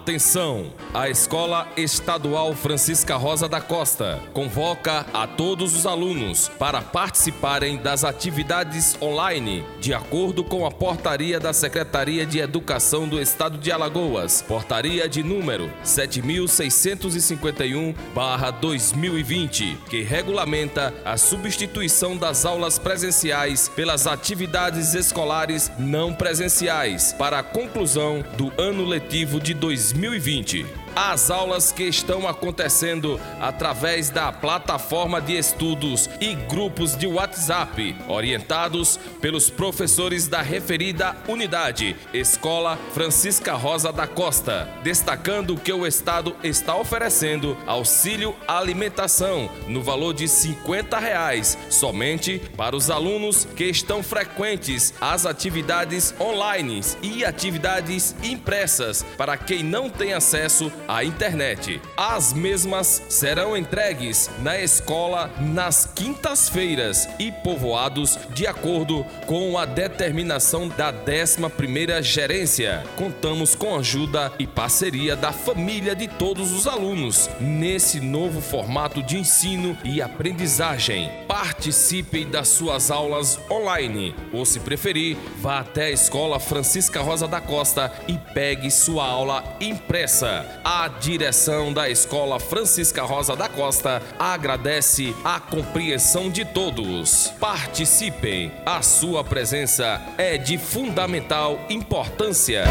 Atenção! A Escola Estadual Francisca Rosa da Costa convoca a todos os alunos para participarem das atividades online, de acordo com a portaria da Secretaria de Educação do Estado de Alagoas, portaria de número 7651/2020, que regulamenta a substituição das aulas presenciais pelas atividades escolares não presenciais para a conclusão do ano letivo de 2020 2020 as aulas que estão acontecendo através da plataforma de estudos e grupos de WhatsApp, orientados pelos professores da referida unidade, Escola Francisca Rosa da Costa, destacando que o Estado está oferecendo auxílio alimentação no valor de 50 reais, somente para os alunos que estão frequentes às atividades online e atividades impressas para quem não tem acesso à internet. As mesmas serão entregues na escola nas quintas-feiras e povoados de acordo com a determinação da 11ª Gerência. Contamos com ajuda e parceria da família de todos os alunos nesse novo formato de ensino e aprendizagem. Participem das suas aulas online ou, se preferir, vá até a Escola Francisca Rosa da Costa e pegue sua aula impressa. A direção da Escola Francisca Rosa da Costa agradece a compreensão de todos. Participem, a sua presença é de fundamental importância.